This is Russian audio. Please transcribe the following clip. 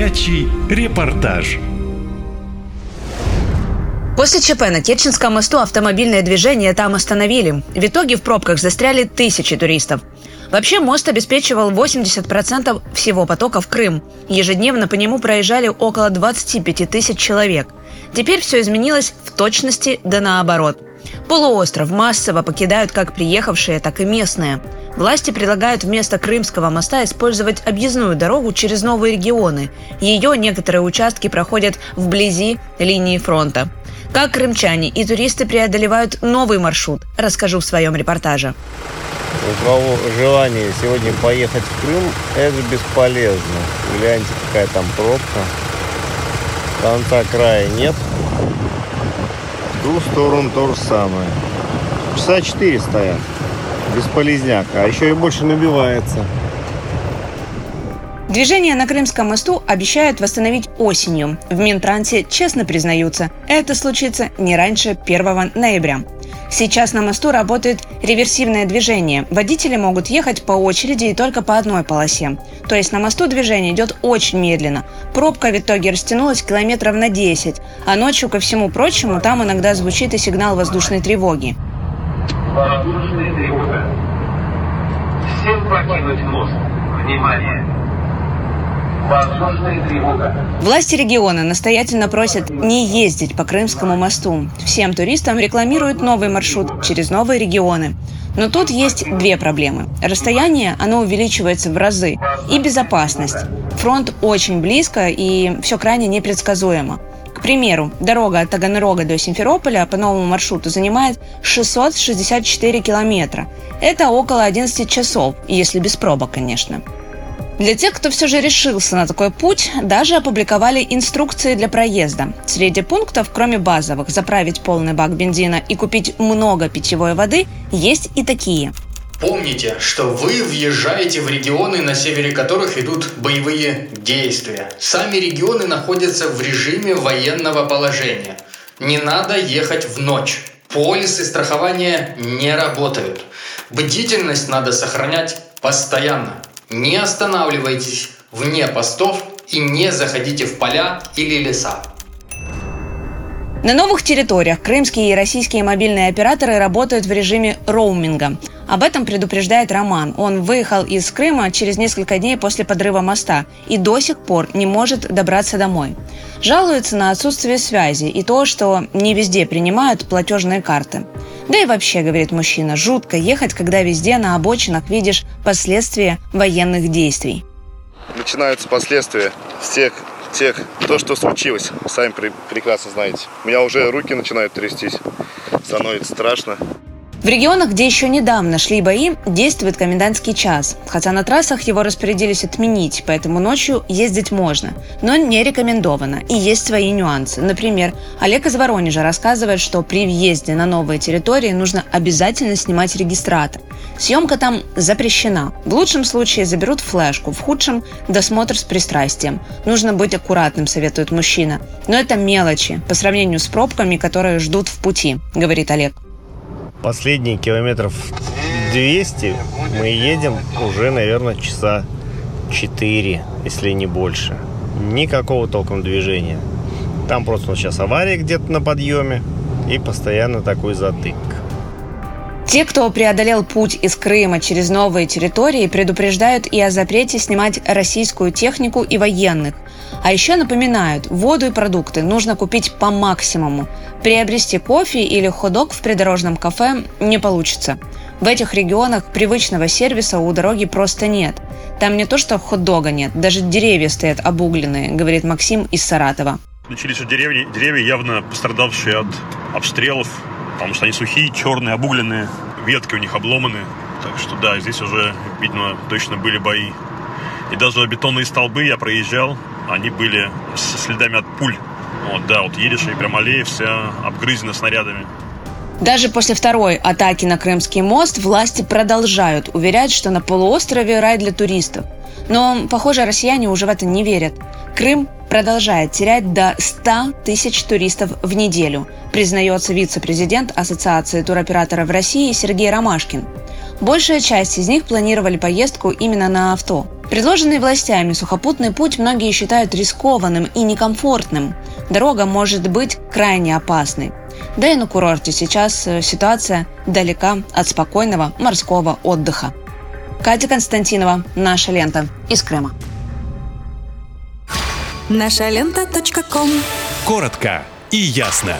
Горячий репортаж. После ЧП на Керченском мосту автомобильное движение там остановили. В итоге в пробках застряли тысячи туристов. Вообще мост обеспечивал 80% всего потока в Крым. Ежедневно по нему проезжали около 25 тысяч человек. Теперь все изменилось в точности да наоборот. Полуостров массово покидают как приехавшие, так и местные. Власти предлагают вместо Крымского моста использовать объездную дорогу через новые регионы. Ее некоторые участки проходят вблизи линии фронта. Как крымчане и туристы преодолевают новый маршрут, расскажу в своем репортаже. У кого желание сегодня поехать в Крым, это бесполезно. Гляньте, какая там пробка. Конца края нет. В ту сторону то же самое. Часа четыре стоят. Бесполезняк. А еще и больше набивается. Движение на Крымском мосту обещают восстановить осенью. В Минтрансе честно признаются, это случится не раньше 1 ноября. Сейчас на мосту работает реверсивное движение. Водители могут ехать по очереди и только по одной полосе. То есть на мосту движение идет очень медленно. Пробка в итоге растянулась километров на 10. А ночью, ко всему прочему, там иногда звучит и сигнал воздушной тревоги. Воздушная тревога. Всем покинуть мост. Внимание! Власти региона настоятельно просят не ездить по Крымскому мосту. Всем туристам рекламируют новый маршрут через новые регионы. Но тут есть две проблемы. Расстояние, оно увеличивается в разы. И безопасность. Фронт очень близко, и все крайне непредсказуемо. Примеру, дорога от Таганрога до Симферополя по новому маршруту занимает 664 километра. Это около 11 часов, если без пробок, конечно. Для тех, кто все же решился на такой путь, даже опубликовали инструкции для проезда. Среди пунктов, кроме базовых, заправить полный бак бензина и купить много питьевой воды, есть и такие. Помните, что вы въезжаете в регионы, на севере которых идут боевые действия. Сами регионы находятся в режиме военного положения. Не надо ехать в ночь. Полисы страхования не работают. Бдительность надо сохранять постоянно. Не останавливайтесь вне постов и не заходите в поля или леса. На новых территориях крымские и российские мобильные операторы работают в режиме роуминга. Об этом предупреждает Роман. Он выехал из Крыма через несколько дней после подрыва моста и до сих пор не может добраться домой. Жалуется на отсутствие связи и то, что не везде принимают платежные карты. Да и вообще, говорит мужчина, жутко ехать, когда везде на обочинах видишь последствия военных действий. Начинаются последствия всех тех, то, что случилось, сами прекрасно знаете. У меня уже руки начинают трястись, становится страшно. В регионах, где еще недавно шли бои, действует комендантский час. Хотя на трассах его распорядились отменить, поэтому ночью ездить можно. Но не рекомендовано. И есть свои нюансы. Например, Олег из Воронежа рассказывает, что при въезде на новые территории нужно обязательно снимать регистратор. Съемка там запрещена. В лучшем случае заберут флешку, в худшем – досмотр с пристрастием. Нужно быть аккуратным, советует мужчина. Но это мелочи по сравнению с пробками, которые ждут в пути, говорит Олег. Последние километров 200 мы едем уже, наверное, часа 4, если не больше. Никакого толком движения. Там просто сейчас авария где-то на подъеме и постоянно такой затык. Те, кто преодолел путь из Крыма через новые территории, предупреждают и о запрете снимать российскую технику и военных. А еще напоминают, воду и продукты нужно купить по максимуму. Приобрести кофе или ходок в придорожном кафе не получится. В этих регионах привычного сервиса у дороги просто нет. Там не то, что хот-дога нет, даже деревья стоят обугленные, говорит Максим из Саратова. Начались деревья, деревья явно пострадавшие от обстрелов, потому что они сухие, черные, обугленные, ветки у них обломаны. Так что да, здесь уже, видно, точно были бои. И даже бетонные столбы я проезжал, они были со следами от пуль. Вот, да, вот едешь и прям аллея вся обгрызена снарядами. Даже после второй атаки на Крымский мост власти продолжают уверять, что на полуострове рай для туристов. Но, похоже, россияне уже в это не верят. Крым продолжает терять до 100 тысяч туристов в неделю, признается вице-президент Ассоциации туроператоров России Сергей Ромашкин. Большая часть из них планировали поездку именно на авто. Предложенный властями сухопутный путь многие считают рискованным и некомфортным. Дорога может быть крайне опасной. Да и на курорте сейчас э, ситуация далека от спокойного морского отдыха. Катя Константинова, «Наша лента» из Крыма. Наша лента. Коротко и ясно.